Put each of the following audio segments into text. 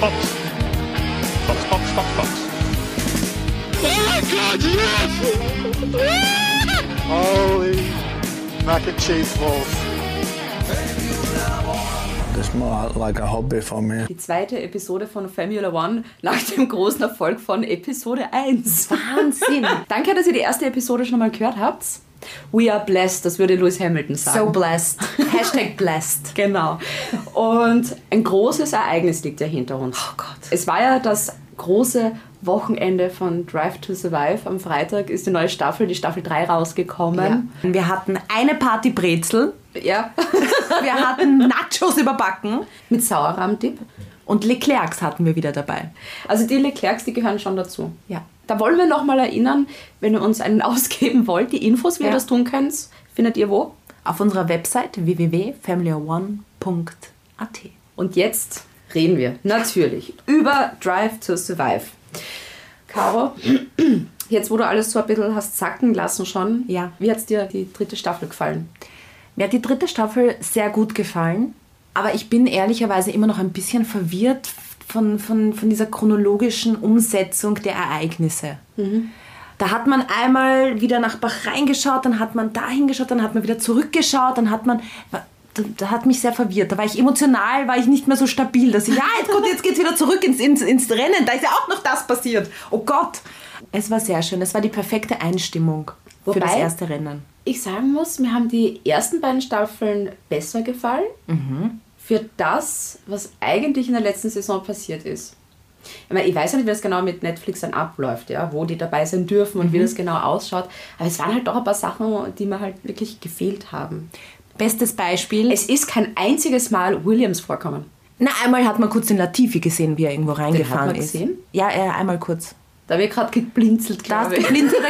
Box. Box, Box, Box, Box. Oh my God, yes! Holy mac and cheese balls. It's more like a hobby for me. Die zweite Episode von Formula One nach dem großen Erfolg von Episode 1. Wahnsinn. Danke, dass ihr die erste Episode schon mal gehört habt. We are blessed, das würde Lewis Hamilton sagen. So blessed. Hashtag blessed. Genau. Und ein großes Ereignis liegt ja hinter uns. Oh Gott. Es war ja das große Wochenende von Drive to Survive. Am Freitag ist die neue Staffel, die Staffel 3 rausgekommen. Wir hatten eine Party Brezel. Ja. Wir hatten Nachos überbacken. Mit Sauerrahmdip. Und Leclercs hatten wir wieder dabei. Also die Leclercs, die gehören schon dazu. Ja. Da wollen wir nochmal erinnern, wenn ihr uns einen ausgeben wollt, die Infos, wie ihr Ja. das tun könnt, findet ihr wo? Auf unserer Website www.familyone.at. Und jetzt reden wir natürlich über Drive to Survive. Caro, jetzt wo du alles so ein bisschen hast sacken lassen schon, Ja. wie hat es dir die dritte Staffel gefallen? Mir hat die dritte Staffel sehr gut gefallen, aber ich bin ehrlicherweise immer noch ein bisschen verwirrt von, von, von dieser chronologischen Umsetzung der Ereignisse. Da hat man einmal wieder nach Bahrain geschaut, dann hat man dahin geschaut, dann hat man wieder zurückgeschaut, dann hat man... Da, da hat mich sehr verwirrt. Da war ich emotional, war ich nicht mehr so stabil, dass ich, ja, jetzt, gut, jetzt geht's wieder zurück ins, ins, ins Rennen. Da ist ja auch noch das passiert. Oh Gott. Es war sehr schön. Es war die perfekte Einstimmung für das Wobei- erste Rennen. Ich sagen muss, mir haben die ersten beiden Staffeln besser gefallen. Für das, was eigentlich in der letzten Saison passiert ist. Ich, meine, ich weiß ja nicht, wie das genau mit Netflix dann abläuft, ja, wo die dabei sein dürfen und wie das genau ausschaut. Aber es waren halt doch ein paar Sachen, die mir halt wirklich gefehlt haben. Bestes Beispiel. Es ist kein einziges Mal Williams vorkommen. Na, einmal hat man kurz den Latifi gesehen, wie er irgendwo reingefahren man ist. gesehen? Ja, er einmal kurz. Da habe ich gerade geblinzelt, Da hast ich. blinzelt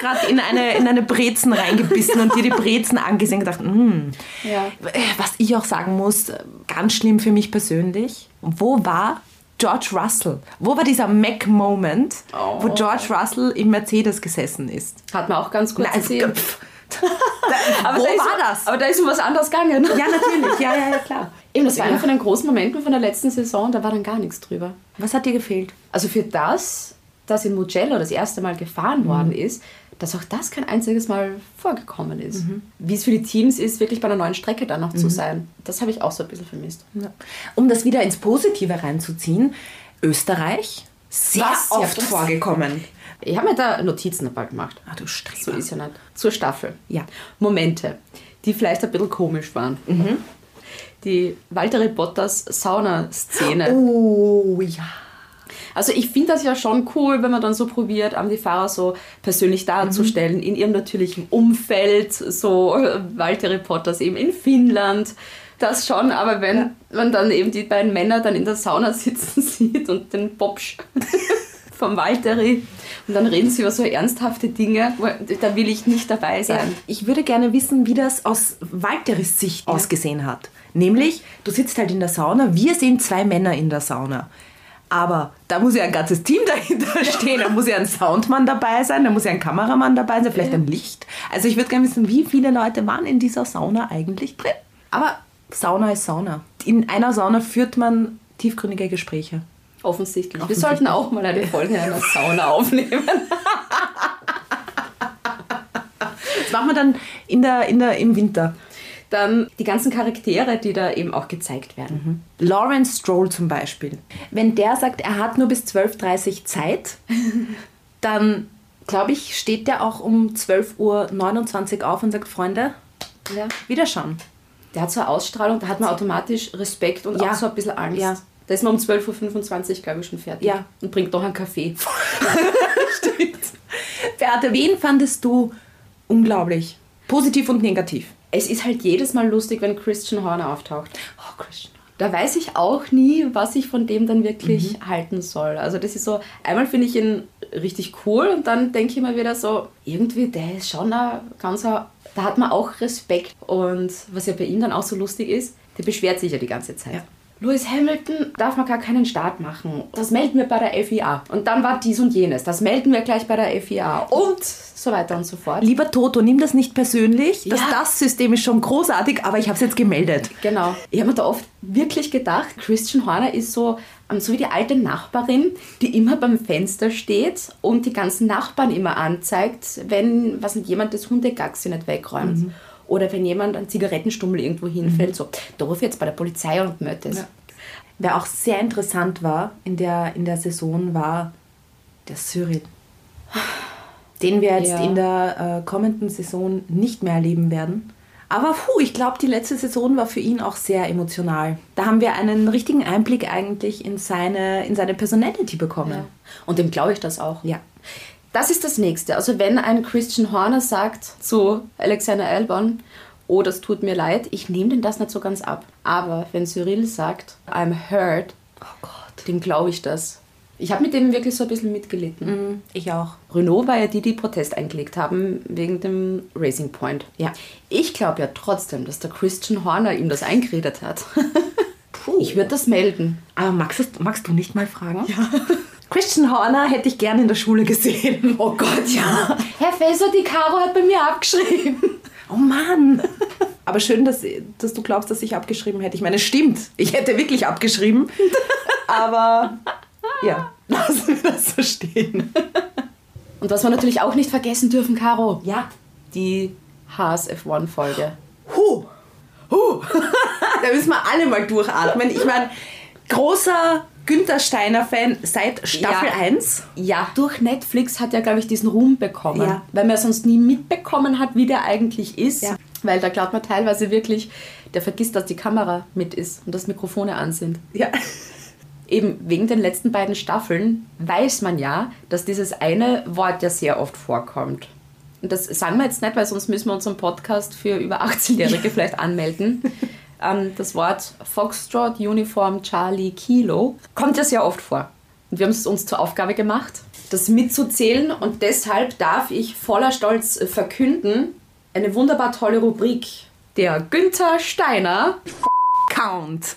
gerade in eine, in eine Brezen reingebissen und dir die Brezen angesehen und gedacht, mm. Ja. Was ich auch sagen muss, ganz schlimm für mich persönlich, wo war George Russell? Wo war dieser Mac-Moment, wo George Russell im Mercedes gesessen ist? Hat man auch ganz gut Na, also, gesehen. pff, Aber wo da ist, war das? Aber da ist um was anderes gegangen. Ja, natürlich, ja, ja, ja, klar. Eben, das war einer von den großen Momenten von der letzten Saison, da war dann gar nichts drüber. Was hat dir gefehlt? Also für das, dass in Mugello das erste Mal gefahren worden ist, dass auch das kein einziges Mal vorgekommen ist. Wie es für die Teams ist, wirklich bei einer neuen Strecke dann noch zu sein, das habe ich auch so ein bisschen vermisst. Ja. Um das wieder ins Positive reinzuziehen, Österreich, sehr Was? Ja, oft das- vorgekommen. Ich habe mir da Notizen dabei gemacht. Ah, du Streber. So ist ja nicht. Zur Staffel. Ja. Momente, die vielleicht ein bisschen komisch waren. Die Walter Bottas Sauna-Szene. Oh, ja. Also ich finde das ja schon cool, wenn man dann so probiert, die Fahrer so persönlich darzustellen, in ihrem natürlichen Umfeld, so äh, Valtteri Bottas eben in Finnland. Das schon, aber wenn man dann eben die beiden Männer dann in der Sauna sitzen sieht und den Bobsch vom Valtteri und dann reden sie über so ernsthafte Dinge, da will ich nicht dabei sein. Ich würde gerne wissen, wie das aus Walteris Sicht ausgesehen hat. Nämlich, du sitzt halt in der Sauna, wir sehen zwei Männer in der Sauna. Aber da muss ja ein ganzes Team dahinter stehen. Da muss ja ein Soundmann dabei sein, da muss ja ein Kameramann dabei sein, vielleicht ein Licht. Also ich würde gerne wissen, wie viele Leute waren in dieser Sauna eigentlich drin. Aber Sauna ist Sauna. In einer Sauna führt man tiefgründige Gespräche. Offensichtlich. Wir Offensichtlich. sollten auch mal eine Folge in einer Sauna aufnehmen. Das machen wir dann in der, in der, im Winter. Dann die ganzen Charaktere, die da eben auch gezeigt werden. Lawrence Stroll zum Beispiel. Wenn der sagt, er hat nur bis 12.30 Uhr Zeit, dann glaube ich, steht der auch um 12.29 Uhr auf und sagt, Freunde, Ja. wieder schauen. Der hat so eine Ausstrahlung, da hat man automatisch Respekt und Ja. auch so ein bisschen Angst. Ja. Da ist man um 12.25 Uhr, glaube ich, schon fertig. Ja. Und bringt noch einen Kaffee. Beate, wen fandest du unglaublich? Positiv und negativ. Es ist halt jedes Mal lustig, wenn Christian Horner auftaucht. Oh, Christian. Da weiß ich auch nie, was ich von dem dann wirklich halten soll. Also das ist so, einmal finde ich ihn richtig cool und dann denke ich mir wieder so, irgendwie, der ist schon ein ganz, ein- da hat man auch Respekt. Und was ja bei ihm dann auch so lustig ist, der beschwert sich ja die ganze Zeit. Ja. Lewis Hamilton darf man gar keinen Start machen. Das melden wir bei der FIA. Und dann war dies und jenes. Das melden wir gleich bei der FIA. Und so weiter und so fort. Lieber Toto, nimm das nicht persönlich. Das, Ja. das System ist schon großartig, aber ich habe es jetzt gemeldet. Genau. Ich habe mir da oft wirklich gedacht, Christian Horner ist so, ähm, so wie die alte Nachbarin, die immer beim Fenster steht und die ganzen Nachbarn immer anzeigt, wenn was nicht, jemand das Hundegaxi nicht wegräumt. Oder wenn jemand einen Zigarettenstummel irgendwo hinfällt. So, da rufe ich jetzt bei der Polizei und melde es. Wer auch sehr interessant war in der, in der Saison, war der Cyril. Den wir jetzt Ja. in der äh, kommenden Saison nicht mehr erleben werden. Aber puh, ich glaube, die letzte Saison war für ihn auch sehr emotional. Da haben wir einen richtigen Einblick eigentlich in seine, in seine Personality bekommen. Ja. Und dem glaube ich das auch. Ja. Das ist das Nächste. Also wenn ein Christian Horner sagt zu Alexander Albon, oh, das tut mir leid, ich nehme denn das nicht so ganz ab. Aber wenn Cyril sagt, I'm hurt, Oh Gott. dem glaube ich das. Ich habe mit dem wirklich so ein bisschen mitgelitten. Ich auch. Renault war ja die, die Protest eingelegt haben wegen dem Racing Point. Ja. Ich glaube ja trotzdem, dass der Christian Horner ihm das eingeredet hat. Ich würde das melden. Aber magst, du- magst du nicht mal fragen? Ja. Christian Horner hätte ich gerne in der Schule gesehen. Oh Gott, ja. Herr Faeser, die Caro hat bei mir abgeschrieben. Oh Mann! Aber schön, dass, dass du glaubst, dass ich abgeschrieben hätte. Ich meine, es stimmt. Ich hätte wirklich abgeschrieben. Aber ja, lassen wir das so stehen. Und was wir natürlich auch nicht vergessen dürfen, Caro, Ja. die Haas F1-Folge. Huh. Huh. da müssen wir alle mal durchatmen. Ich meine, großer Günther Steiner-Fan seit Staffel Ja. 1. Ja, durch Netflix hat er, glaube ich, diesen Ruhm bekommen. Ja. Weil man sonst nie mitbekommen hat, wie der eigentlich ist. Ja. Weil da glaubt man teilweise wirklich, der vergisst, dass die Kamera mit ist und dass Mikrofone an sind. Ja. Eben wegen den letzten beiden Staffeln weiß man ja, dass dieses eine Wort ja sehr oft vorkommt. Und das sagen wir jetzt nicht, weil sonst müssen wir unseren Podcast für über 18-Jährige vielleicht anmelden. Ähm, das Wort Foxtrot, Uniform, Charlie, Kilo kommt ja sehr oft vor. Und wir haben es uns zur Aufgabe gemacht, das mitzuzählen. Und deshalb darf ich voller Stolz äh, verkünden, eine wunderbar tolle Rubrik. Der Günther Steiner Count.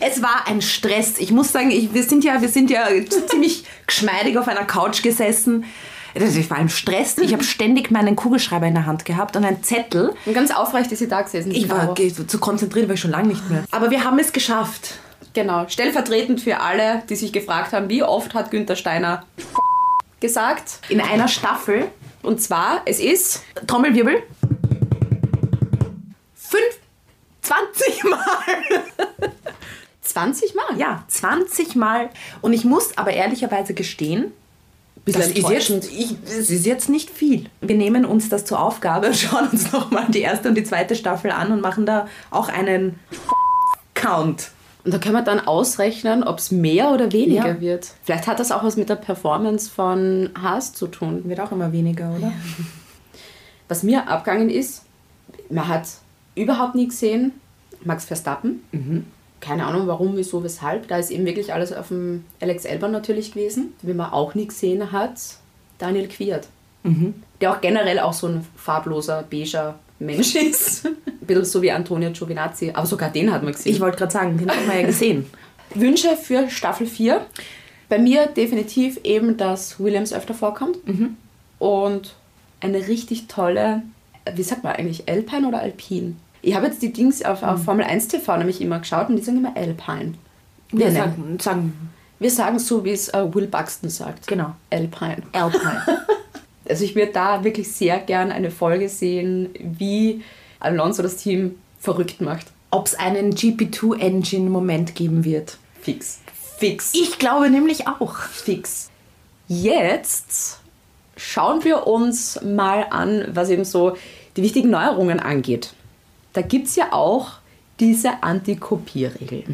Es war ein Stress. Ich muss sagen, ich, wir, sind ja, wir sind ja ziemlich geschmeidig auf einer Couch gesessen. Das war ein Stress. Ich habe ständig meinen Kugelschreiber in der Hand gehabt und einen Zettel. Und ganz aufrecht ist sie da gesessen. Ich war zu konzentriert, war ich schon lange nicht mehr. Aber wir haben es geschafft. Genau, stellvertretend für alle, die sich gefragt haben, wie oft hat Günther Steiner gesagt. In einer Staffel, Und zwar, es ist Trommelwirbel, fünf, 20 Mal. 20 Mal. Ja, 20 Mal. Und ich muss aber ehrlicherweise gestehen, das ist, jetzt, ich, das ist jetzt nicht viel. Wir nehmen uns das zur Aufgabe, schauen uns nochmal die erste und die zweite Staffel an und machen da auch einen Count. Und da können wir dann ausrechnen, ob es mehr oder weniger Ja. wird. Vielleicht hat das auch was mit der Performance von Haas zu tun. Wird auch immer weniger, oder? Was mir abgegangen ist, man hat überhaupt nie gesehen Max Verstappen. Keine Ahnung warum, wieso, weshalb. Da ist eben wirklich alles auf dem Alex Elber natürlich gewesen. Wie man auch nie gesehen hat, Daniel Quiert. Der auch generell auch so ein farbloser, beiger Mensch ist. ein bisschen so wie Antonio Giovinazzi. Aber sogar den hat man gesehen. Ich wollte gerade sagen, den haben wir ja gesehen. Wünsche für Staffel 4. Bei mir definitiv eben, dass Williams öfter vorkommt. Und eine richtig tolle, wie sagt man eigentlich, Alpine oder Alpine? Ich habe jetzt die Dings auf, auf Formel 1 TV nämlich immer geschaut und die sagen immer Alpine. Wir Wir, sagen, sagen wir sagen so, wie es äh, Will Buxton sagt. Genau. Alpine. Alpine. Also ich würde da wirklich sehr gern eine Folge sehen, wie Alonso das Team verrückt macht. Ob es einen GP2-Engine-Moment geben wird. Fix. Fix. Ich glaube nämlich auch. fix. Jetzt schauen wir uns mal an, was eben so die wichtigen Neuerungen angeht. Da gibt es ja auch diese Antikopierregel.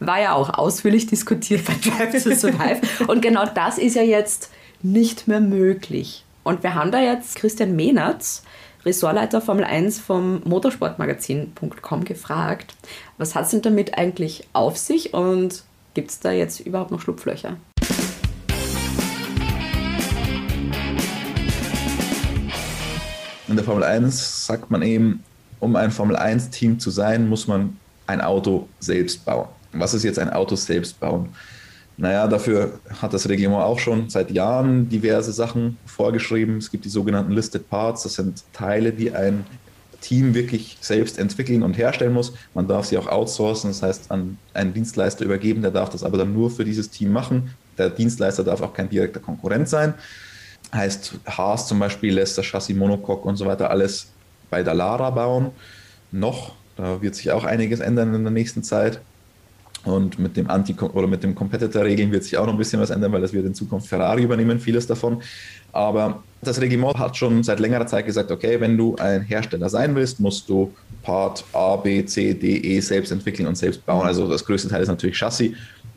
War ja auch ausführlich diskutiert bei Drive to Survive. Und genau das ist ja jetzt nicht mehr möglich. Und wir haben da jetzt Christian Mehnertz, Ressortleiter Formel 1 vom motorsportmagazin.com gefragt, was hat es denn damit eigentlich auf sich und gibt es da jetzt überhaupt noch Schlupflöcher? In der Formel 1 sagt man eben, um ein Formel 1-Team zu sein, muss man ein Auto selbst bauen. Was ist jetzt ein Auto selbst bauen? Naja, dafür hat das Reglement auch schon seit Jahren diverse Sachen vorgeschrieben. Es gibt die sogenannten Listed Parts. Das sind Teile, die ein Team wirklich selbst entwickeln und herstellen muss. Man darf sie auch outsourcen, das heißt an einen Dienstleister übergeben, der darf das aber dann nur für dieses Team machen. Der Dienstleister darf auch kein direkter Konkurrent sein. Heißt, Haas zum Beispiel lässt das Chassis Monocoque und so weiter alles bei Dallara bauen. Noch, da wird sich auch einiges ändern in der nächsten Zeit. Und mit dem Anti- oder mit dem Competitor-Regeln wird sich auch noch ein bisschen was ändern, weil das wird in Zukunft Ferrari übernehmen, vieles davon. Aber das Reglement hat schon seit längerer Zeit gesagt, okay, wenn du ein Hersteller sein willst, musst du Part A, B, C, D, E selbst entwickeln und selbst bauen. Also das größte Teil ist natürlich Chassis,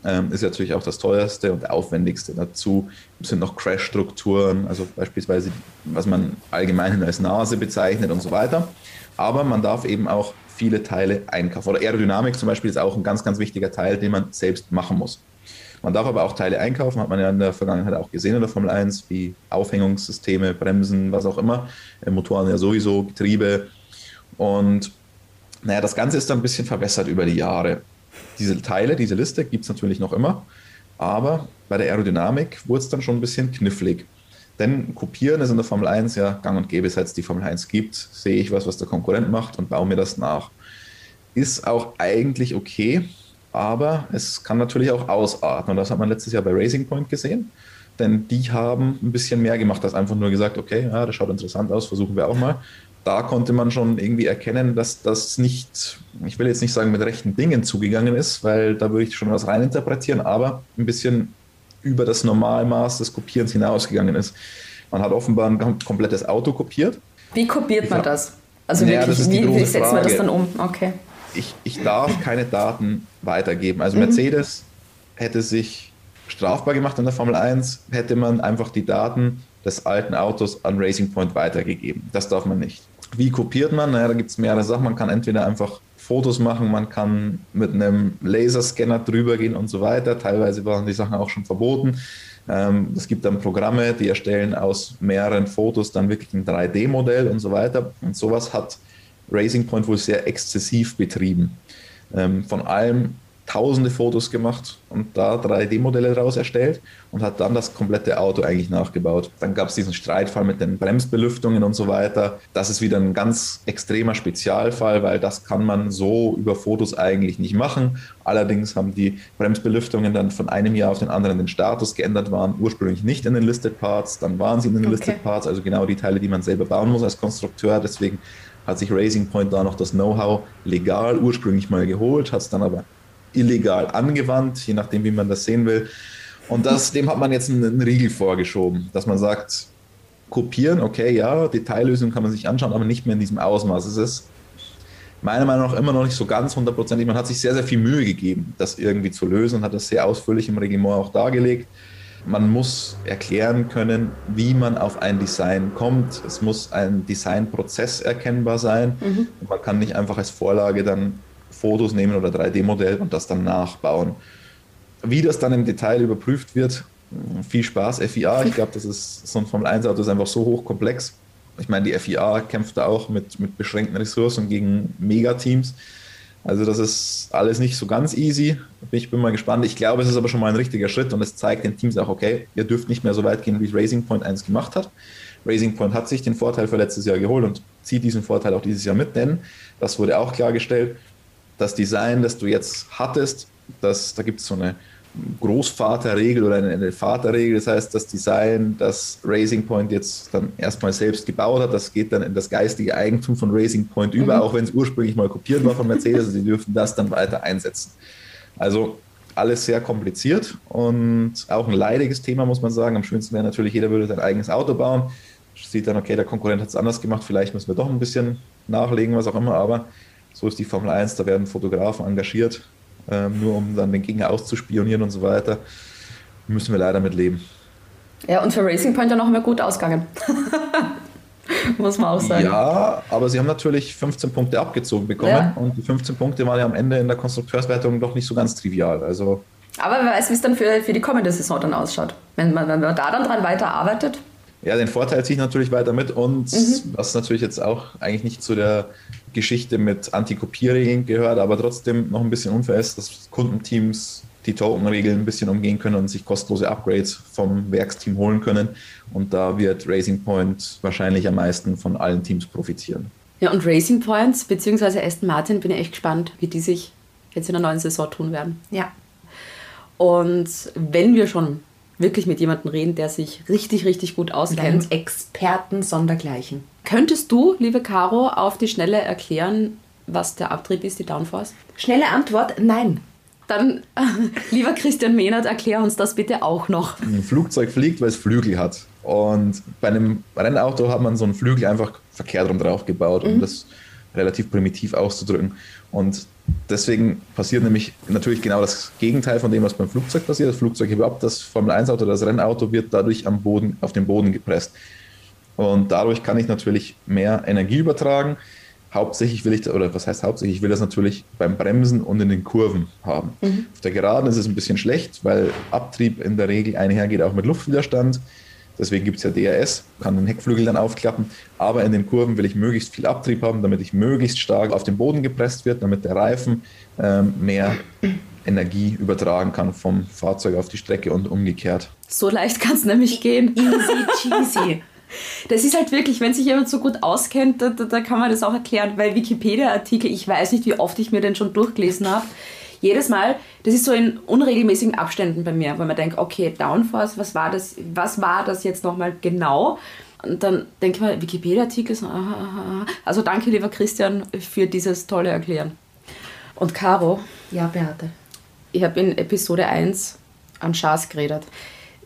ähm, ist natürlich auch das teuerste und aufwendigste. Dazu sind noch Crash-Strukturen, also beispielsweise, was man allgemein als Nase bezeichnet und so weiter. Aber man darf eben auch viele Teile einkaufen. Oder Aerodynamik zum Beispiel ist auch ein ganz, ganz wichtiger Teil, den man selbst machen muss. Man darf aber auch Teile einkaufen, hat man ja in der Vergangenheit auch gesehen in der Formel 1, wie Aufhängungssysteme, Bremsen, was auch immer, äh, Motoren ja sowieso, Getriebe. Und naja, das Ganze ist dann ein bisschen verbessert über die Jahre. Diese Teile, diese Liste gibt es natürlich noch immer, aber bei der Aerodynamik wurde es dann schon ein bisschen knifflig. Denn kopieren ist in der Formel 1 ja gang und gäbe, seit es die Formel 1 gibt, sehe ich was, was der Konkurrent macht und baue mir das nach. Ist auch eigentlich okay, aber es kann natürlich auch ausarten. Und das hat man letztes Jahr bei Racing Point gesehen. Denn die haben ein bisschen mehr gemacht, als einfach nur gesagt, okay, ja, das schaut interessant aus, versuchen wir auch mal. Da konnte man schon irgendwie erkennen, dass das nicht, ich will jetzt nicht sagen, mit rechten Dingen zugegangen ist, weil da würde ich schon was reininterpretieren, aber ein bisschen über das Normalmaß des Kopierens hinausgegangen ist. Man hat offenbar ein komplettes Auto kopiert. Wie kopiert man das? Also naja, wirklich, wie, wie setzt man das dann um? Okay. Ich, ich darf keine Daten weitergeben. Also mhm. Mercedes hätte sich strafbar gemacht in der Formel 1, hätte man einfach die Daten des alten Autos an Racing Point weitergegeben. Das darf man nicht. Wie kopiert man? Naja, da gibt es mehrere Sachen. Man kann entweder einfach Fotos machen, man kann mit einem Laserscanner drüber gehen und so weiter. Teilweise waren die Sachen auch schon verboten. Ähm, es gibt dann Programme, die erstellen aus mehreren Fotos dann wirklich ein 3D-Modell und so weiter. Und sowas hat Racing Point wohl sehr exzessiv betrieben. Ähm, von allem tausende Fotos gemacht und da 3D-Modelle daraus erstellt und hat dann das komplette Auto eigentlich nachgebaut. Dann gab es diesen Streitfall mit den Bremsbelüftungen und so weiter. Das ist wieder ein ganz extremer Spezialfall, weil das kann man so über Fotos eigentlich nicht machen. Allerdings haben die Bremsbelüftungen dann von einem Jahr auf den anderen den Status geändert, waren ursprünglich nicht in den Listed Parts, dann waren sie in den okay. Listed Parts, also genau die Teile, die man selber bauen muss als Konstrukteur. Deswegen hat sich Racing Point da noch das Know-how legal ursprünglich mal geholt, hat es dann aber illegal angewandt, je nachdem, wie man das sehen will. Und das, dem hat man jetzt einen, einen Riegel vorgeschoben, dass man sagt, kopieren, okay, ja, Detaillösung kann man sich anschauen, aber nicht mehr in diesem Ausmaß. Es ist meiner Meinung nach immer noch nicht so ganz hundertprozentig. Man hat sich sehr, sehr viel Mühe gegeben, das irgendwie zu lösen und hat das sehr ausführlich im Regiment auch dargelegt. Man muss erklären können, wie man auf ein Design kommt. Es muss ein Designprozess erkennbar sein. Mhm. Man kann nicht einfach als Vorlage dann Fotos nehmen oder 3D-Modell und das dann nachbauen. Wie das dann im Detail überprüft wird, viel Spaß. FIA, ich glaube, das ist so ein Formel 1-Auto ist einfach so hochkomplex. Ich meine, die FIA kämpft da auch mit, mit beschränkten Ressourcen gegen Megateams. Also das ist alles nicht so ganz easy. Ich bin mal gespannt. Ich glaube, es ist aber schon mal ein richtiger Schritt und es zeigt den Teams auch, okay, ihr dürft nicht mehr so weit gehen, wie es Racing Point 1 gemacht hat. Racing Point hat sich den Vorteil für letztes Jahr geholt und zieht diesen Vorteil auch dieses Jahr mit, denn das wurde auch klargestellt das Design, das du jetzt hattest, das, da gibt es so eine Großvaterregel oder eine Vaterregel. Das heißt, das Design, das Racing Point jetzt dann erstmal selbst gebaut hat, das geht dann in das geistige Eigentum von Racing Point über, mhm. auch wenn es ursprünglich mal kopiert war von Mercedes. Sie dürfen das dann weiter einsetzen. Also alles sehr kompliziert und auch ein leidiges Thema, muss man sagen. Am schönsten wäre natürlich, jeder würde sein eigenes Auto bauen. Sieht dann, okay, der Konkurrent hat es anders gemacht, vielleicht müssen wir doch ein bisschen nachlegen, was auch immer, aber so ist die Formel 1, da werden Fotografen engagiert, ähm, nur um dann den Gegner auszuspionieren und so weiter. Müssen wir leider mit leben. Ja, und für Racing Point ja noch mehr gut ausgegangen. Muss man auch sagen. Ja, aber sie haben natürlich 15 Punkte abgezogen bekommen ja. und die 15 Punkte waren ja am Ende in der Konstrukteurswertung doch nicht so ganz trivial. Also aber wer weiß, wie es dann für, für die kommende Saison dann ausschaut. Wenn man, wenn man da dann dran weiterarbeitet. Ja, den Vorteil ziehe ich natürlich weiter mit und was natürlich jetzt auch eigentlich nicht zu der Geschichte mit Anti-Kopierregeln gehört, aber trotzdem noch ein bisschen unfair ist, dass Kundenteams die Token-Regeln ein bisschen umgehen können und sich kostenlose Upgrades vom Werksteam holen können. Und da wird Racing Point wahrscheinlich am meisten von allen Teams profitieren. Ja, und Racing Points bzw. Aston Martin bin ich echt gespannt, wie die sich jetzt in der neuen Saison tun werden. Ja. Und wenn wir schon wirklich mit jemandem reden, der sich richtig, richtig gut auskennt, Experten sondergleichen. Könntest du, liebe Caro, auf die Schnelle erklären, was der Abtrieb ist, die Downforce? Schnelle Antwort, nein. Dann, lieber Christian Mehnert, erklär uns das bitte auch noch. Ein Flugzeug fliegt, weil es Flügel hat. Und bei einem Rennauto hat man so einen Flügel einfach verkehrt rum drauf gebaut, um das relativ primitiv auszudrücken. Und deswegen passiert nämlich natürlich genau das Gegenteil von dem, was beim Flugzeug passiert. Das Flugzeug überhaupt, das Formel-1-Auto, das Rennauto wird dadurch am Boden, auf den Boden gepresst. Und dadurch kann ich natürlich mehr Energie übertragen. Hauptsächlich will ich, oder was heißt hauptsächlich, ich will das natürlich beim Bremsen und in den Kurven haben. Auf der Geraden ist es ein bisschen schlecht, weil Abtrieb in der Regel einhergeht auch mit Luftwiderstand. Deswegen gibt es ja DRS, kann den Heckflügel dann aufklappen. Aber in den Kurven will ich möglichst viel Abtrieb haben, damit ich möglichst stark auf den Boden gepresst wird, damit der Reifen ähm, mehr Energie übertragen kann vom Fahrzeug auf die Strecke und umgekehrt. So leicht kann es nämlich gehen. Easy cheesy. Das ist halt wirklich, wenn sich jemand so gut auskennt, da, da, da kann man das auch erklären, weil Wikipedia-Artikel, ich weiß nicht, wie oft ich mir den schon durchgelesen habe. Jedes Mal, das ist so in unregelmäßigen Abständen bei mir, weil man denkt, okay, Downforce, was war das, was war das jetzt nochmal genau? Und dann denke ich mal, Wikipedia-Artikel, so, aha, aha, aha. also danke, lieber Christian, für dieses tolle Erklären. Und Caro, Ja, Beate. ich habe in Episode 1 an Schaas geredet.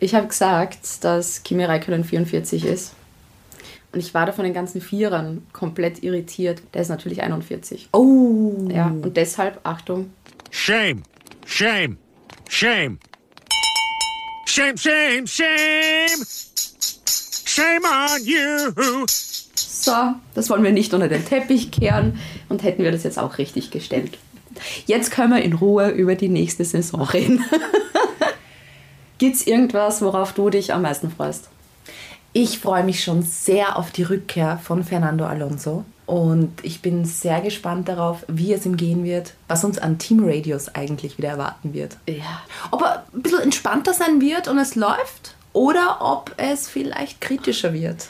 Ich habe gesagt, dass Kimi Räikkönen 44 ist. Und ich war da von den ganzen Vierern komplett irritiert. Der ist natürlich 41. Oh. Ja, und deshalb, Achtung, Shame. Shame. Shame. Shame, shame, shame. Shame on you. so, das wollen wir nicht unter den Teppich kehren und hätten wir das jetzt auch richtig gestellt. Jetzt können wir in Ruhe über die nächste Saison reden. Gibt es irgendwas, worauf du dich am meisten freust? Ich freue mich schon sehr auf die Rückkehr von Fernando Alonso. Und ich bin sehr gespannt darauf, wie es ihm gehen wird, was uns an Teamradios eigentlich wieder erwarten wird. Ja. Ob er ein bisschen entspannter sein wird und es läuft oder ob es vielleicht kritischer wird.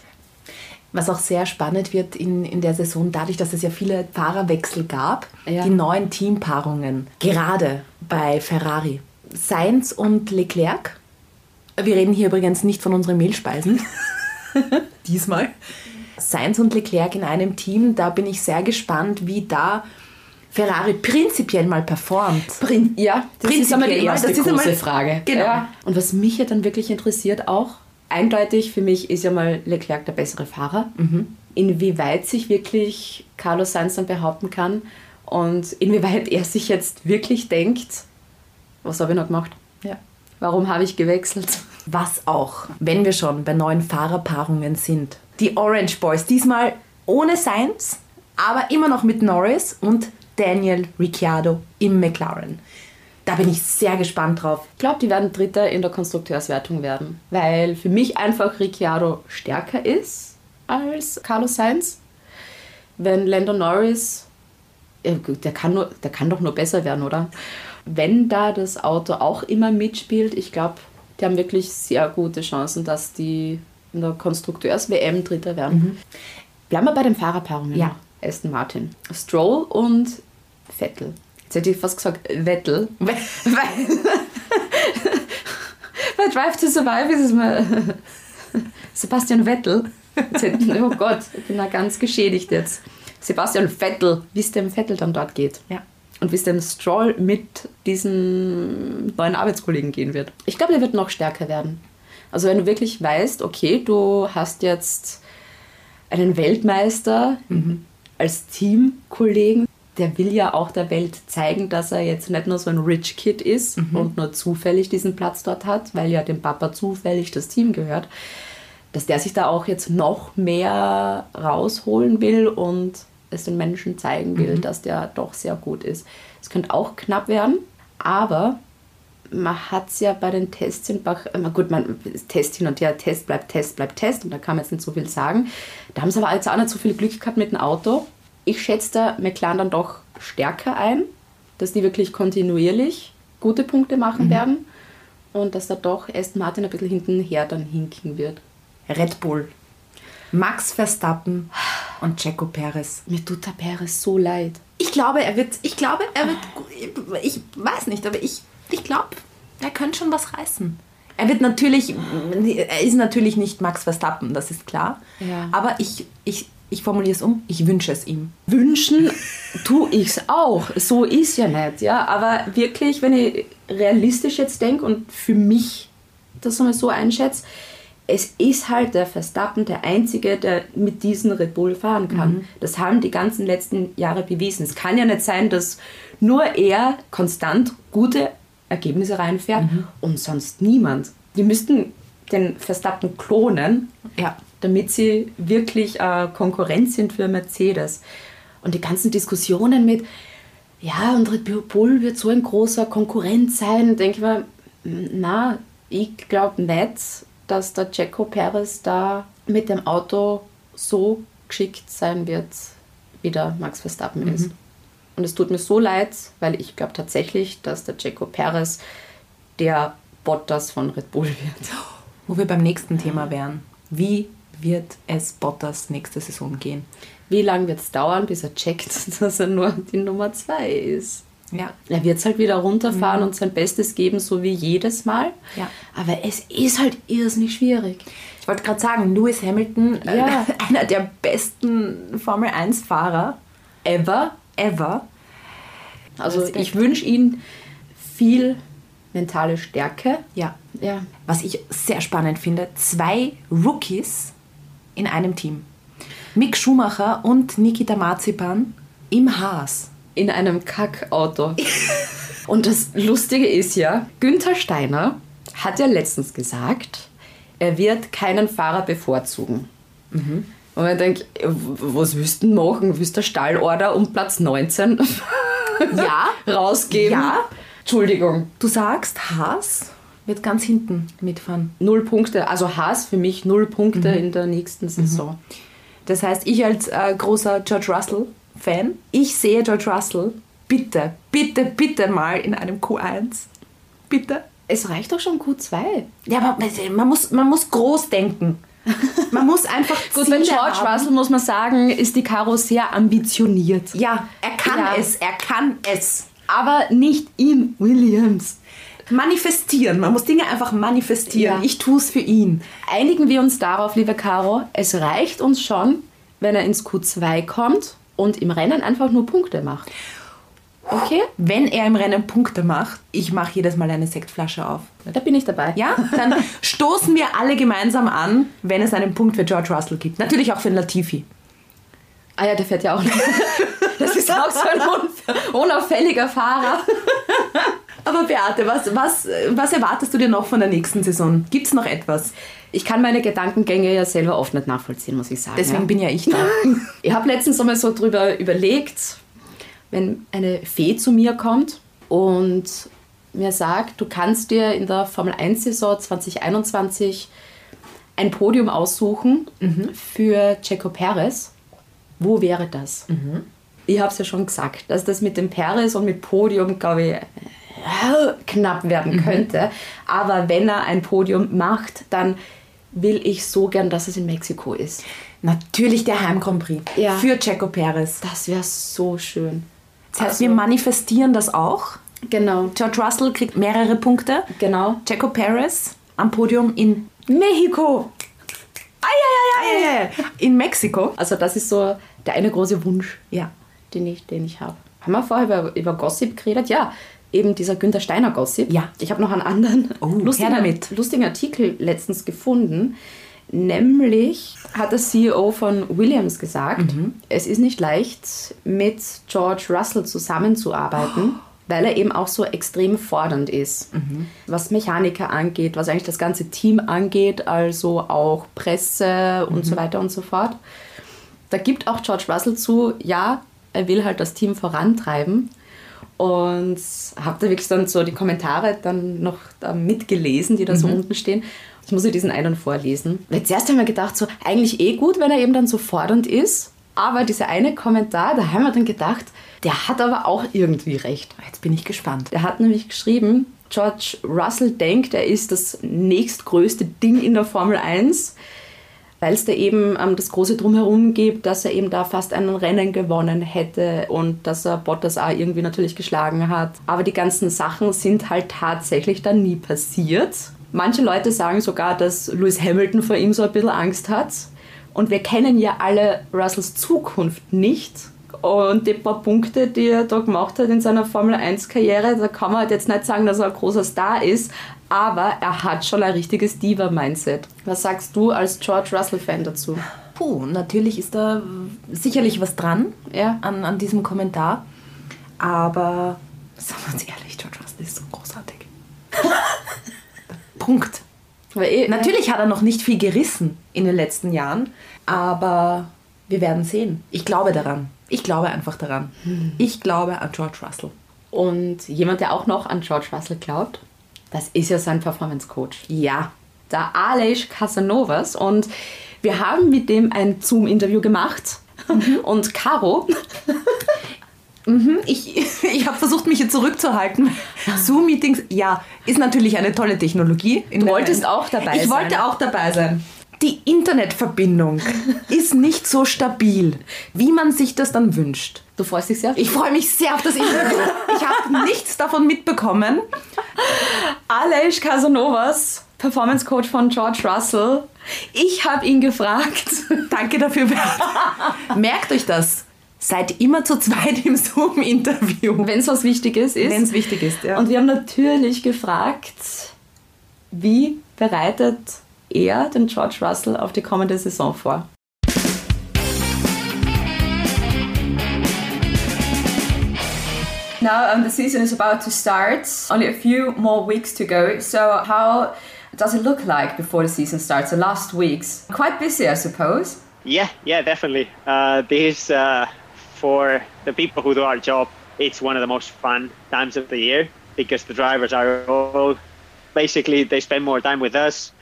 Was auch sehr spannend wird in, in der Saison, dadurch, dass es ja viele Fahrerwechsel gab, Ja. die neuen Teampaarungen, gerade bei Ferrari. Sainz und Leclerc. Wir reden hier übrigens nicht von unseren Mehlspeisen. Diesmal. Sainz und Leclerc in einem Team, da bin ich sehr gespannt, wie da Ferrari prinzipiell mal performt. Prin ja, das ist einmal die erste das große Frage. Genau. Ja. Und was mich ja dann wirklich interessiert auch, eindeutig für mich ist ja mal Leclerc der bessere Fahrer. Inwieweit sich wirklich Carlos Sainz dann behaupten kann und inwieweit er sich jetzt wirklich denkt, was habe ich noch gemacht? Ja. Warum habe ich gewechselt? Was auch, wenn wir schon bei neuen Fahrerpaarungen sind. Die Orange Boys, diesmal ohne Sainz, aber immer noch mit Norris und Daniel Ricciardo im McLaren. Da bin ich sehr gespannt drauf. Ich glaube, die werden Dritter in der Konstrukteurswertung werden, weil für mich einfach Ricciardo stärker ist als Carlos Sainz. Wenn Lando Norris, der kann, nur, der kann doch nur besser werden, oder? Wenn da das Auto auch immer mitspielt, ich glaube, die haben wirklich sehr gute Chancen, dass die in der Konstrukteurs-WM Dritter werden. Bleiben wir bei den Fahrerpaarungen. Ja. Aston Martin. Stroll und Vettel. Jetzt hätte ich fast gesagt Vettel. Weil bei Drive to Survive ist es mal Sebastian Vettel. Oh Gott, ich bin da ganz geschädigt jetzt. Sebastian Vettel, wie es dem Vettel dann dort geht. Ja. Und wie es dem Stroll mit diesen neuen Arbeitskollegen gehen wird. Ich glaube, der wird noch stärker werden. Also wenn du wirklich weißt, okay, du hast jetzt einen Weltmeister als Teamkollegen, der will ja auch der Welt zeigen, dass er jetzt nicht nur so ein Rich Kid ist und nur zufällig diesen Platz dort hat, weil ja dem Papa zufällig das Team gehört, dass der sich da auch jetzt noch mehr rausholen will und es den Menschen zeigen will, dass der doch sehr gut ist. Es könnte auch knapp werden, aber man hat es ja bei den Tests in Bach, äh, gut, man Test hin und her, Test bleibt Test bleibt Test und da kann man jetzt nicht so viel sagen. Da haben sie aber jetzt auch nicht so viel Glück gehabt mit dem Auto. Ich schätze da McLaren dann doch stärker ein, dass die wirklich kontinuierlich gute Punkte machen werden und dass da doch Aston Martin ein bisschen hinten her dann hinken wird. Red Bull. Max Verstappen und Checo Perez. Mir tut der Perez so leid. Ich glaube, er wird, ich glaube, er wird, ich weiß nicht, aber ich, ich glaube, er könnte schon was reißen. Er wird natürlich, er ist natürlich nicht Max Verstappen, das ist klar. Ja. Aber ich, ich, ich formuliere es um, ich wünsche es ihm. Wünschen tue ich es auch. So ist ja nicht, ja. Aber wirklich, wenn ich realistisch jetzt denke und für mich das einmal so einschätze, es ist halt der Verstappen der Einzige, der mit diesem Red Bull fahren kann. Das haben die ganzen letzten Jahre bewiesen. Es kann ja nicht sein, dass nur er konstant gute Ergebnisse reinfährt und sonst niemand. Die müssten den Verstappen klonen, Ja. damit sie wirklich äh, Konkurrenz sind für Mercedes. Und die ganzen Diskussionen mit, ja, und Red Bull wird so ein großer Konkurrent sein, denke ich mir, na, ich glaube nicht, dass der Checo Perez da mit dem Auto so geschickt sein wird, wie der Max Verstappen ist. Und es tut mir so leid, weil ich glaube tatsächlich, dass der Checo Perez der Bottas von Red Bull wird. Wo wir beim nächsten Thema wären. Wie wird es Bottas nächste Saison gehen? Wie lange wird es dauern, bis er checkt, dass er nur die Nummer zwei ist? Ja. Er wird es halt wieder runterfahren und sein Bestes geben, so wie jedes Mal. Ja. Aber es ist halt irrsinnig schwierig. Ich wollte gerade sagen, Lewis Hamilton, äh, Ja. einer der besten Formel 1-Fahrer Ever. ever. Also Respekt. ich wünsche ihm viel mentale Stärke. Ja. Ja. Was ich sehr spannend finde, zwei Rookies in einem Team. Mick Schumacher und Nikita Marzipan im Haas. In einem Kackauto. und das Lustige ist ja, Günther Steiner hat ja letztens gesagt, er wird keinen Fahrer bevorzugen. Und man denkt, was willst du machen? Willst du Stallorder um Platz 19 Ja, rausgeben? Ja. Entschuldigung. du sagst, Haas wird ganz hinten mitfahren. Null Punkte. Also Haas für mich null Punkte in der nächsten Saison. Das heißt, ich als äh, großer George Russell-Fan, ich sehe George Russell bitte, bitte, bitte mal in einem Q1. Bitte. Es reicht doch schon Q2. Ja, aber man muss, man muss groß denken. Man muss einfach Gut, bei Ziele George haben. Russell muss man sagen, ist die Caro sehr ambitioniert. Ja, er kann Ja. es, er kann es. Aber nicht in Williams. Manifestieren, man muss Dinge einfach manifestieren. Ja. Ich tue es für ihn. Einigen wir uns darauf, liebe Caro, es reicht uns schon, wenn er ins Q2 kommt und im Rennen einfach nur Punkte macht. Okay? Wenn er im Rennen Punkte macht, ich mache jedes Mal eine Sektflasche auf. Da bin ich dabei. Ja, dann stoßen wir alle gemeinsam an, wenn es einen Punkt für George Russell gibt. Natürlich auch für Latifi. Ah ja, der fährt ja auch noch. Das ist auch so ein unauffälliger Fahrer. Aber Beate, was, was, was erwartest du dir noch von der nächsten Saison? Gibt es noch etwas? Ich kann meine Gedankengänge ja selber oft nicht nachvollziehen, muss ich sagen. Deswegen ja. bin ja ich da. Ich habe letztens einmal so drüber überlegt, wenn eine Fee zu mir kommt und mir sagt, du kannst dir in der Formel 1-Saison 2021 ein Podium aussuchen für Checo Perez. Wo wäre das? Ich habe es ja schon gesagt, dass das mit dem Perez und mit Podium, glaube ich, äh, knapp werden könnte. Aber wenn er ein Podium macht, dann will ich so gern, dass es in Mexiko ist. Natürlich der Heim Grand Prix Ja. für Checo Perez. Das wäre so schön. Das heißt, wir manifestieren das auch. Genau, George Russell kriegt mehrere Punkte. genau. Checo Perez am Podium in Mexiko. Eieiei. In Mexiko. Also das ist so der eine große Wunsch, Ja. den ich, den ich habe. Haben wir vorher über, über Gossip geredet? Ja, eben dieser Günther Steiner Gossip. Ja. Ich habe noch einen anderen Oh, lustigen, lustigen Artikel letztens gefunden. Nämlich hat der CEO von Williams gesagt, Mhm. es ist nicht leicht, mit George Russell zusammenzuarbeiten, weil er eben auch so extrem fordernd ist. Mhm. Was Mechaniker angeht, was eigentlich das ganze Team angeht, also auch Presse und Mhm. so weiter und so fort. Da gibt auch George Russell zu, ja, er will halt das Team vorantreiben. Und habe da wirklich dann so die Kommentare dann noch da mitgelesen, die da so unten stehen. Ich muss ja diesen einen vorlesen. Weil zuerst haben wir gedacht, so eigentlich eh gut, wenn er eben dann so fordernd ist. Aber dieser eine Kommentar, da haben wir dann gedacht, der hat aber auch irgendwie recht. Jetzt bin ich gespannt. Er hat nämlich geschrieben, George Russell denkt, er ist das nächstgrößte Ding in der Formel 1, weil es da eben ähm, das große Drumherum gibt, dass er eben da fast ein Rennen gewonnen hätte und dass er Bottas auch irgendwie natürlich geschlagen hat. Aber die ganzen Sachen sind halt tatsächlich dann nie passiert. Manche Leute sagen sogar, dass Lewis Hamilton vor ihm so ein bisschen Angst hat. Und wir kennen ja alle Russells Zukunft nicht. Und die paar Punkte, die er da gemacht hat in seiner Formel 1-Karriere, da kann man halt jetzt nicht sagen, dass er ein großer Star ist, aber er hat schon ein richtiges Diva-Mindset. Was sagst du als George Russell-Fan dazu? Puh, natürlich ist da sicherlich was dran Ja. an, an diesem Kommentar. Aber sagen wir uns ehrlich, George Russell ist so großartig. Punkt. Eh, Natürlich hat er noch nicht viel gerissen in den letzten Jahren, aber wir werden sehen. Ich glaube daran. Ich glaube einfach daran. Ich glaube an George Russell. Und jemand, der auch noch an George Russell glaubt, das ist ja sein Performance-Coach. Ja. der Aleix Casanovas und wir haben mit dem ein Zoom-Interview gemacht und Caro, Ich, ich habe versucht, mich hier zurückzuhalten. Zoom-Meetings, ja, ist natürlich eine tolle Technologie. Du wolltest auch dabei ich sein. wollte auch dabei sein. Die Internetverbindung ist nicht so stabil, wie man sich das dann wünscht. du freust dich sehr? Ich freue mich sehr auf das Interview. Ich habe nichts davon mitbekommen. Aleix Casanovas, Performance-Coach von George Russell. Ich habe ihn gefragt, Danke dafür. Bert. Merkt euch das. Seid immer zu zweit im Zoom-Interview. wenn es was Wichtiges ist. Wenn es wichtig ist, ja. Und wir haben natürlich gefragt, wie bereitet er den George Russell auf die kommende Saison vor? Now um, the season is about to start. Only a few more weeks to go. So how does it look like before the season starts? The last weeks, quite busy, I suppose. Yeah, yeah, definitely. Uh, this uh, for the people who do our job, it's one of the most fun times of the year because the drivers are all basically they spend more time with us.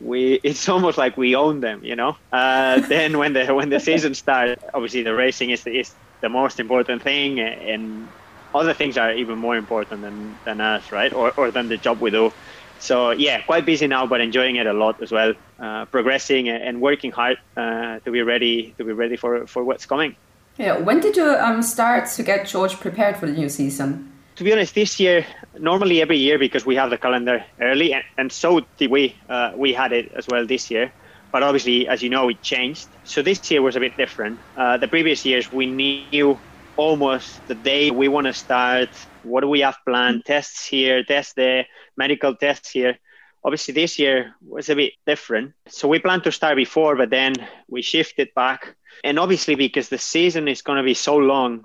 We it's almost like we own them, you know. Uh, then when the when the season starts, obviously the racing is is the most important thing, and other things are even more important than, than us, right? Or, or than the job we do. So yeah, quite busy now, but enjoying it a lot as well. Uh, progressing and and working hard uh, to be ready to be ready for, for what's coming. Yeah. When did you um, start to get George prepared for the new season? To be honest, this year, normally every year because we have the calendar early, and, and so did we. Uh, we had it as well this year, but obviously, as you know, it changed. So this year was a bit different. Uh, the previous years, we knew almost the day we want to start. What do we have planned? Tests here, tests there, medical tests here. Obviously, this year was a bit different. So we planned to start before, but then we shifted back. And obviously, because the season is going to be so long,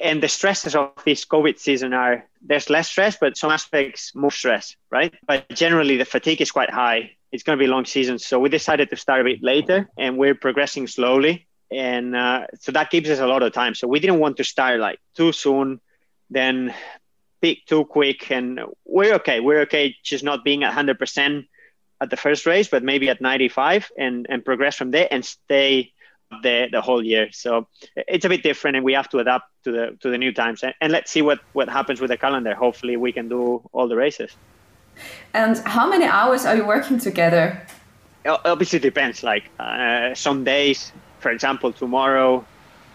and the stresses of this COVID season are there's less stress, but some aspects more stress, right? But generally, the fatigue is quite high. It's going to be a long season, so we decided to start a bit later, and we're progressing slowly, and uh, so that gives us a lot of time. So we didn't want to start like too soon, then peak too quick, and we're okay. We're okay, just not being at hundred percent at the first race, but maybe at ninety five, and and progress from there and stay the the whole year. So it's a bit different, and we have to adapt to the to the new times. And, and let's see what what happens with the calendar. Hopefully, we can do all the races. And how many hours are you working together? Obviously, it depends. Like uh, some days, for example, tomorrow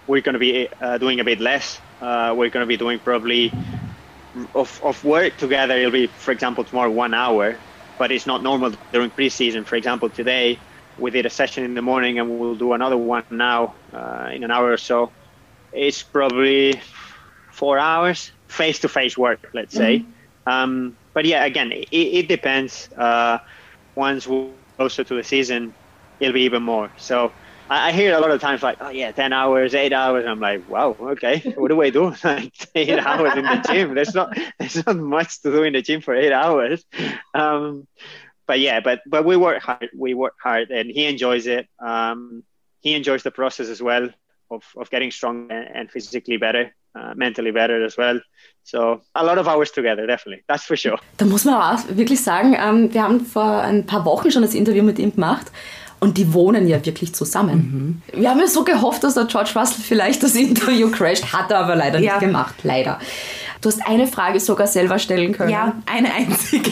we're going to be uh, doing a bit less. Uh, we're going to be doing probably of, of work together. It'll be, for example, tomorrow one hour, but it's not normal during preseason. For example, today we did a session in the morning, and we'll do another one now uh, in an hour or so. It's probably four hours face-to-face work, let's say. Um, but yeah, again, it, it depends. Uh, once we're closer to the season, it'll be even more. So I, I hear a lot of times like, oh yeah, ten hours, eight hours. I'm like, wow, okay, what do I do? like eight hours in the gym. There's not there's not much to do in the gym for eight hours. Um, but yeah, but but we work hard. We work hard, and he enjoys it. Um, he enjoys the process as well of, of getting strong and, and physically better. uh, mentally better as well. So a lot of hours together, definitely. That's for sure. Da muss man auch wirklich sagen, ähm, wir haben vor ein paar Wochen schon das Interview mit ihm gemacht. Und die wohnen ja wirklich zusammen. Mhm. Wir haben ja so gehofft, dass der George Russell vielleicht das Interview crasht, hat er aber leider ja. nicht gemacht, leider. Du hast eine Frage sogar selber stellen können. Ja, eine einzige.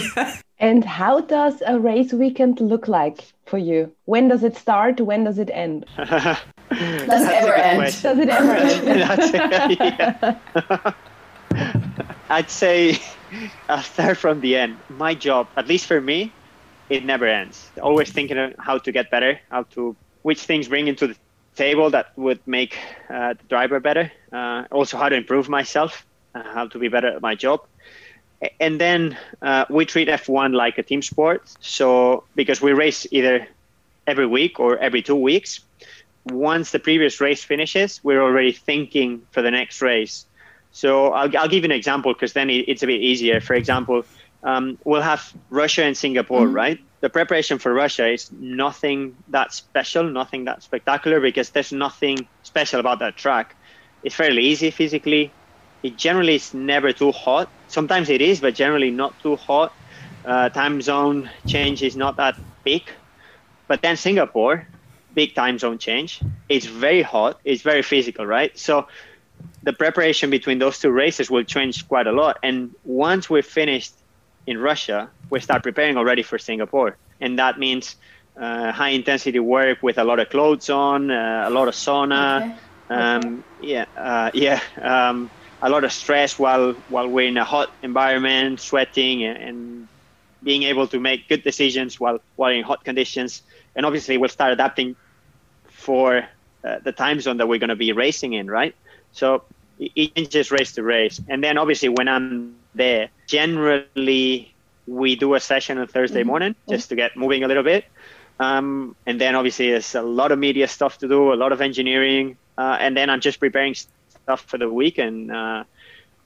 And how does a race weekend look like for you? When does it start? When does it end? does it ever end? Does it ever end? I'd say I'll start from the end. My job, at least for me, it never ends. Always thinking of how to get better, how to which things bring into the table that would make uh, the driver better. Uh, also, how to improve myself, uh, how to be better at my job. And then uh, we treat F1 like a team sport. So because we race either every week or every two weeks, once the previous race finishes, we're already thinking for the next race. So I'll, I'll give you an example because then it's a bit easier. For example, um, we'll have Russia and Singapore, mm-hmm. right? The preparation for Russia is nothing that special, nothing that spectacular because there's nothing special about that track. It's fairly easy physically. It generally is never too hot. Sometimes it is, but generally not too hot. Uh, time zone change is not that big. But then Singapore, big time zone change. It's very hot. It's very physical, right? So the preparation between those two races will change quite a lot. And once we're finished in Russia, we start preparing already for Singapore, and that means uh, high intensity work with a lot of clothes on, uh, a lot of sauna, okay. Um, okay. yeah, uh, yeah, um, a lot of stress while while we're in a hot environment, sweating and, and being able to make good decisions while while in hot conditions. And obviously, we'll start adapting for uh, the time zone that we're going to be racing in, right? So it changes race to race. And then obviously, when I'm there. Generally, we do a session on Thursday mm-hmm. morning just to get moving a little bit. Um, and then obviously there's a lot of media stuff to do, a lot of engineering, uh, and then I'm just preparing stuff for the week. And uh,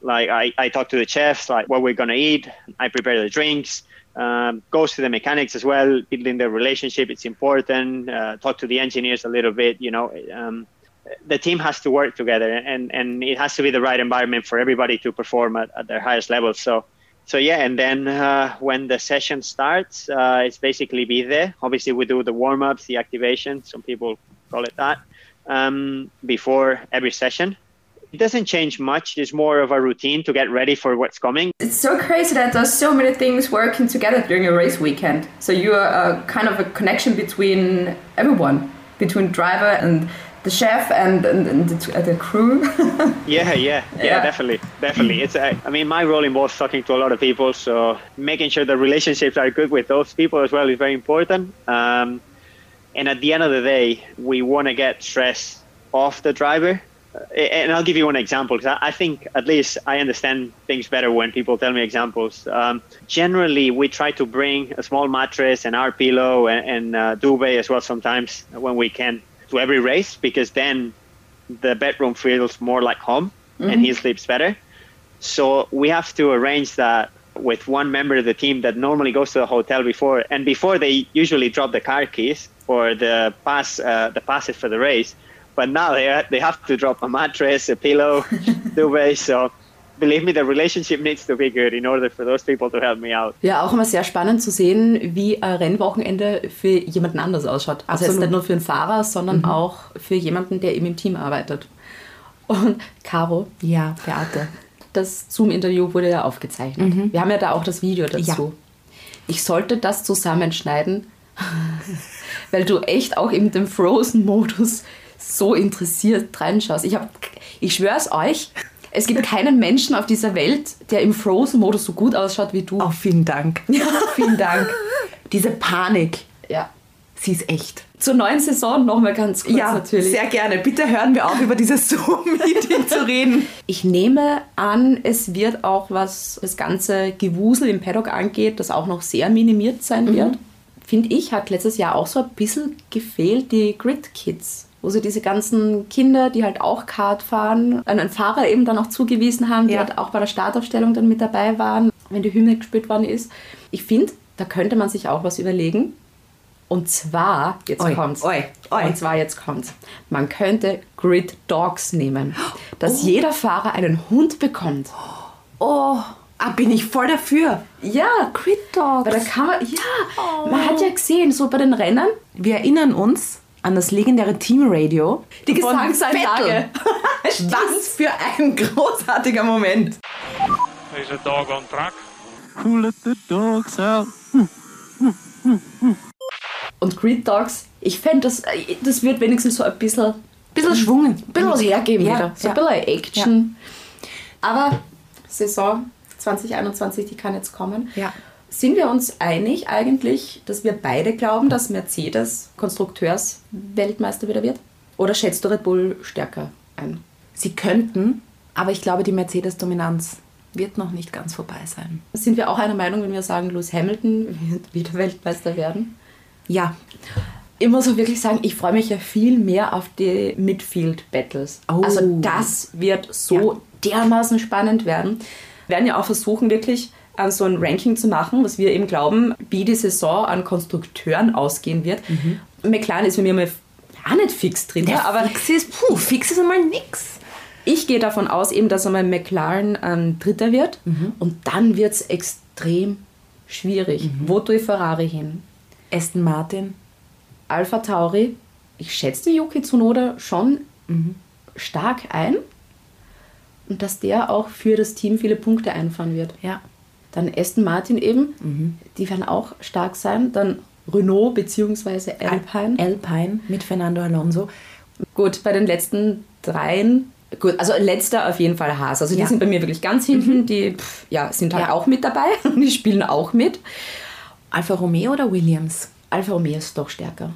like I, I talk to the chefs, like what we're gonna eat. I prepare the drinks. Um, goes to the mechanics as well, building the relationship. It's important. Uh, talk to the engineers a little bit. You know, um, the team has to work together and, and it has to be the right environment for everybody to perform at, at their highest level. So, so yeah, and then uh, when the session starts, uh, it's basically be there. Obviously, we do the warm ups, the activation. Some people call it that um, before every session. It doesn't change much. It's more of a routine to get ready for what's coming. It's so crazy that there's so many things working together during a race weekend. So you are a, kind of a connection between everyone, between driver and the chef and, and, and the, the, crew. yeah, yeah, yeah, yeah, definitely, definitely. It's uh, I mean, my role involves talking to a lot of people, so making sure the relationships are good with those people as well is very important. Um, and at the end of the day, we want to get stress off the driver. And I'll give you one example because I, I, think at least I understand things better when people tell me examples. Um, generally, we try to bring a small mattress and our pillow and, and uh, duvet as well sometimes when we can to every race because then the bedroom feels more like home mm-hmm. and he sleeps better. So we have to arrange that with one member of the team that normally goes to the hotel before and before they usually drop the car keys or the pass uh, the passes for the race but now they, they have to drop a mattress a pillow duvet so believe me, the relationship needs to be good in order for those people to help me out. Ja, auch immer sehr spannend zu sehen, wie ein Rennwochenende für jemanden anders ausschaut. Also jetzt nicht nur für einen Fahrer, sondern mhm. auch für jemanden, der eben im Team arbeitet. Und Caro, ja, Beate, das Zoom-Interview wurde ja aufgezeichnet. Mhm. Wir haben ja da auch das Video dazu. Ja. Ich sollte das zusammenschneiden, weil du echt auch in dem Frozen-Modus so interessiert reinschaust. Ich, ich schwöre es euch, es gibt keinen Menschen auf dieser Welt, der im Frozen-Modus so gut ausschaut wie du. Oh, vielen Dank. Ja. vielen Dank. Diese Panik. Ja. Sie ist echt. Zur neuen Saison nochmal ganz kurz ja, natürlich. Sehr gerne. Bitte hören wir auf, über dieses Zoom-Meeting zu reden. Ich nehme an, es wird auch, was das ganze Gewusel im Paddock angeht, das auch noch sehr minimiert sein mhm. wird. Finde ich, hat letztes Jahr auch so ein bisschen gefehlt, die Grid Kids wo sie diese ganzen Kinder, die halt auch Kart fahren, einen Fahrer eben dann auch zugewiesen haben, die ja. halt auch bei der Startaufstellung dann mit dabei waren, wenn die Hymne gespielt worden ist. Ich finde, da könnte man sich auch was überlegen. Und zwar, jetzt Oi, kommt's. oi, oi. Und zwar, jetzt kommt's. Man könnte Grid Dogs nehmen. Dass jeder Fahrer einen Hund bekommt. Oh, ah, bin ich voll dafür. Ja, Grid Dogs. Weil da kann man, ja, man hat ja gesehen, so bei den Rennen, Wir erinnern uns an das legendäre Teamradio. die von Gesangseinlage. Was für ein großartiger Moment. Is a dog on track? Who let the dogs out? Und Grid Dogs, ich fände, das, das wird wenigstens so ein bisschen, Bisschen Schwung. ein bisschen was hergeben Ja, wieder. So ja. ein bisschen Action. Aber Saison 2021, die kann jetzt kommen. Ja. Sind wir uns einig eigentlich, dass wir beide glauben, dass Mercedes Konstrukteursweltmeister wieder wird? Oder schätzt du Red Bull stärker ein? Sie könnten, aber ich glaube, die Mercedes-Dominanz wird noch nicht ganz vorbei sein. Sind wir auch einer Meinung, wenn wir sagen, Lewis Hamilton wird wieder Weltmeister werden? Ja. Ich muss auch wirklich sagen, ich freue mich ja viel mehr auf die Midfield-Battles. Oh. Also das wird so dermaßen spannend werden. Wir werden ja auch versuchen, wirklich äh, so ein Ranking zu machen, was wir eben glauben, wie die Saison an Konstrukteuren ausgehen wird. McLaren ist bei mir mal auch nicht fix drin, ja, aber fix ist, puh, fix ist einmal nix. ich gehe davon aus, eben, dass einmal McLaren ähm, Dritter wird und dann wird es extrem schwierig. Wo tue ich Ferrari hin? Aston Martin. Alpha Tauri, ich schätze Yuki Tsunoda schon stark ein und dass der auch für das Team viele Punkte einfahren wird. Ja. Dann Aston Martin eben, die werden auch stark sein. Dann Renault bzw. Alpine. Alpine mit Fernando Alonso. Gut, bei den letzten dreien, gut, also letzter auf jeden Fall Haas. Also die Ja. sind bei mir wirklich ganz hinten, die pff, ja, sind halt Ja. auch mit dabei, die spielen auch mit. Alfa Romeo oder Williams? Alfa Romeo ist doch stärker.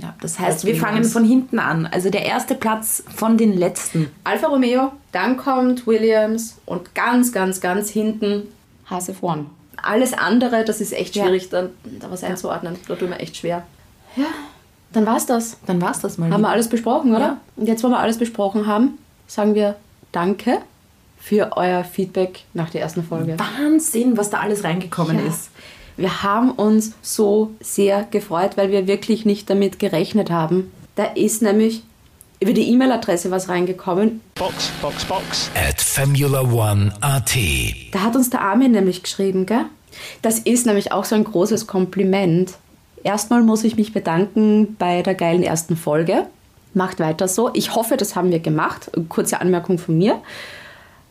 Ja, das heißt, wir Williams. fangen von hinten an. Also der erste Platz von den letzten. Alfa Romeo, dann kommt Williams und ganz, ganz, ganz hinten Haas F1. Alles andere, das ist echt Ja. schwierig, da, da was einzuordnen. Da tut mir echt schwer. Ja, dann war's das. Dann war's das mal. Haben wir alles besprochen, oder? Ja. Und jetzt, wo wir alles besprochen haben, sagen wir Danke für euer Feedback nach der ersten Folge. Wahnsinn, was da alles reingekommen Ja. ist. Wir haben uns so sehr gefreut, weil wir wirklich nicht damit gerechnet haben. Da ist nämlich über die E-Mail-Adresse was reingekommen. Box, box, box. at Formula One AT. Da hat uns der Armin nämlich geschrieben, gell? Das ist nämlich auch so ein großes Kompliment. Erstmal muss ich mich bedanken bei der geilen ersten Folge. Macht weiter so. Ich hoffe, das haben wir gemacht. Kurze Anmerkung von mir.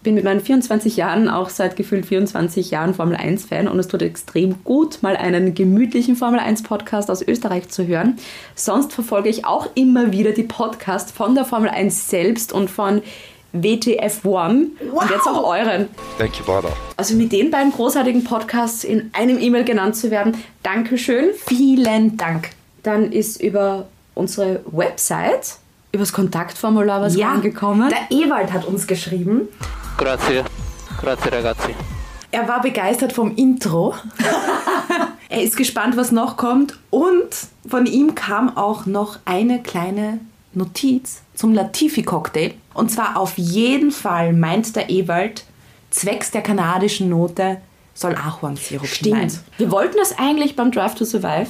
Bin mit meinen 24 Jahren auch seit gefühlt 24 Jahren Formel 1 Fan und es tut extrem gut, mal einen gemütlichen Formel 1 Podcast aus Österreich zu hören. Sonst verfolge ich auch immer wieder die Podcasts von der Formel 1 selbst und von WTF1 und jetzt auch euren. Thank you, brother. Also mit den beiden großartigen Podcasts in einem E-Mail genannt zu werden, Dankeschön. Vielen Dank. Dann ist über unsere Website, über das Kontaktformular was reingekommen. Der Ewald hat uns geschrieben. Grazie. Grazie ragazzi. Er war begeistert vom Intro. er ist gespannt, was noch kommt. Und von ihm kam auch noch eine kleine Notiz zum Latifi-Cocktail. Und zwar auf jeden Fall meint der Ewald, zwecks der kanadischen Note soll Ahornsirup Stimmt. hinein. Wir wollten das eigentlich beim Drive to Survive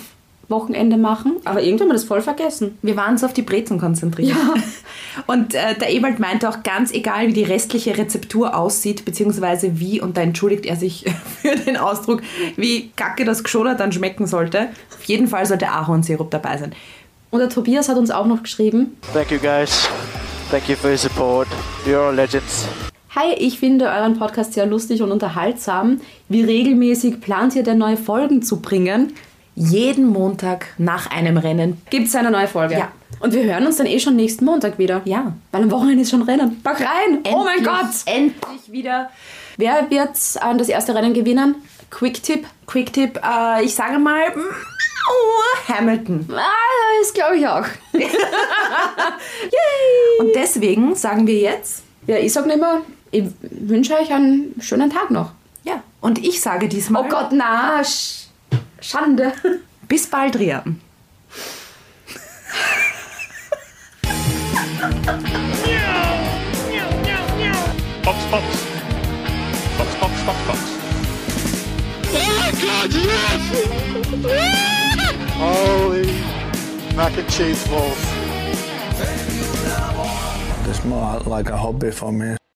Wochenende machen, aber irgendwie haben wir das voll vergessen. Wir waren so auf die Brezen konzentriert. Ja. Und äh, der Ewald meinte auch, ganz egal, wie die restliche Rezeptur aussieht, beziehungsweise wie, und da entschuldigt er sich für den Ausdruck, wie kacke das Geschoder dann schmecken sollte. Auf jeden Fall sollte Ahornsirup dabei sein. Und der Tobias hat uns auch noch geschrieben, Thank you guys. Thank you for your support. You're all legends. Hi, ich finde euren Podcast sehr lustig und unterhaltsam. Wie regelmäßig plant ihr denn neue Folgen zu bringen? Jeden Montag nach einem Rennen. Gibt es eine neue Folge? Ja. Und wir hören uns dann eh schon nächsten Montag wieder. Ja. Weil am Wochenende ist schon Rennen. Back rein! oh mein Endlich- Gott! Endlich wieder. Wer wird äh, das erste Rennen gewinnen? Quick-Tipp. Quick-Tipp, äh, ich sage mal, oh, Hamilton. Ah, das glaube ich auch. Und deswegen sagen wir jetzt, Ja, ich sag nicht mehr, ich wünsche euch einen schönen Tag noch. ja. Und ich sage diesmal, Oh Gott, na, Sch Schande. bis bald, Ria. Box, box. Box, box, box, box. Holy mac and cheese balls. It's more like a hobby for me.